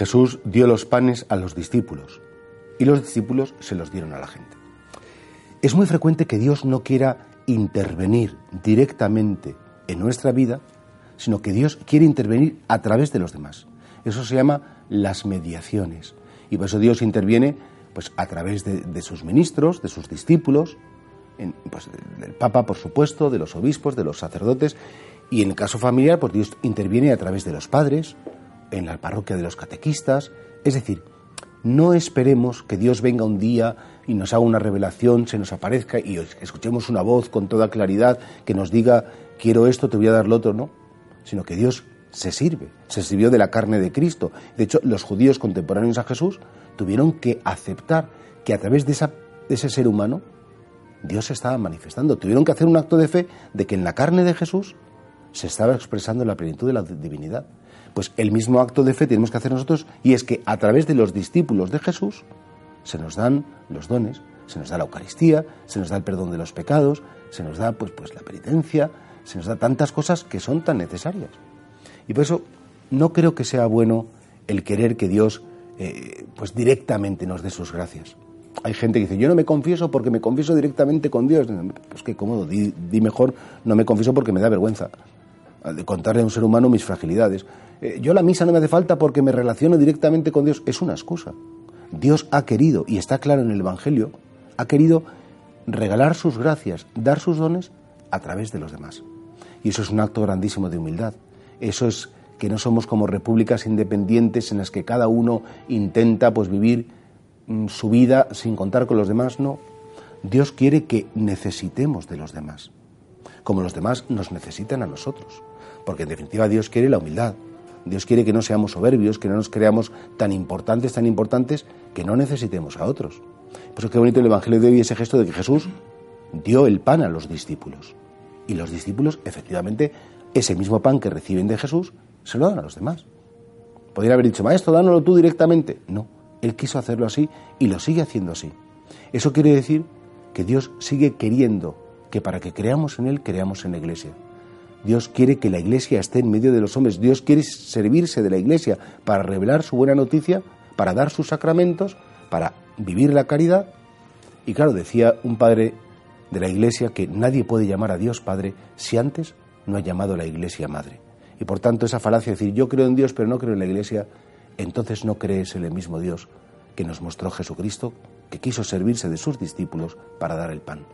Jesús dio los panes a los discípulos y los discípulos se los dieron a la gente. Es muy frecuente que Dios no quiera intervenir directamente en nuestra vida, sino que Dios quiere intervenir a través de los demás. Eso se llama las mediaciones. Y por eso Dios interviene pues, a través de, sus ministros, de sus discípulos, pues, del Papa, por supuesto, de los obispos, de los sacerdotes, y en el caso familiar, pues Dios interviene a través de los padres, en la parroquia de los catequistas. Es decir, no esperemos que Dios venga un día y nos haga una revelación, se nos aparezca y escuchemos una voz con toda claridad que nos diga, quiero esto, te voy a dar lo otro, no, sino que Dios se sirve, se sirvió de la carne de Cristo. De hecho, los judíos contemporáneos a Jesús tuvieron que aceptar que a través de, ese ser humano Dios se estaba manifestando. Tuvieron que hacer un acto de fe de que en la carne de Jesús se estaba expresando la plenitud de la divinidad. Pues el mismo acto de fe tenemos que hacer nosotros y es que a través de los discípulos de Jesús se nos dan los dones, se nos da la Eucaristía, se nos da el perdón de los pecados, se nos da pues, pues la penitencia, se nos da tantas cosas que son tan necesarias. Y por eso no creo que sea bueno el querer que Dios eh, pues directamente nos dé sus gracias. Hay gente que dice, yo no me confieso porque me confieso directamente con Dios. Pues qué cómodo, di, mejor, no me confieso porque me da vergüenza de contarle a un ser humano mis fragilidades. Eh, yo la misa no me hace falta porque me relaciono directamente con Dios. Es una excusa. Dios ha querido, y está claro en el Evangelio, ha querido regalar sus gracias, dar sus dones a través de los demás. Y eso es un acto grandísimo de humildad. Eso es que no somos como repúblicas independientes en las que cada uno intenta pues vivir mm, su vida sin contar con los demás, no. Dios quiere que necesitemos de los demás, como los demás nos necesitan a nosotros, porque en definitiva Dios quiere la humildad. Dios quiere que no seamos soberbios, que no nos creamos tan importantes, tan importantes, que no necesitemos a otros. Por eso qué bonito el Evangelio de hoy ese gesto de que Jesús dio el pan a los discípulos. Y los discípulos, efectivamente, ese mismo pan que reciben de Jesús se lo dan a los demás. Podría haber dicho, maestro, dánoslo tú directamente. No, él quiso hacerlo así y lo sigue haciendo así. Eso quiere decir que Dios sigue queriendo que para que creamos en Él, creamos en la Iglesia. Dios quiere que la Iglesia esté en medio de los hombres. Dios quiere servirse de la Iglesia para revelar su buena noticia, para dar sus sacramentos, para vivir la caridad. Y claro, decía un padre de la Iglesia que nadie puede llamar a Dios Padre si antes no ha llamado a la Iglesia madre. Y por tanto esa falacia de decir yo creo en Dios pero no creo en la Iglesia, entonces no crees en el mismo Dios que nos mostró Jesucristo, que quiso servirse de sus discípulos para dar el pan.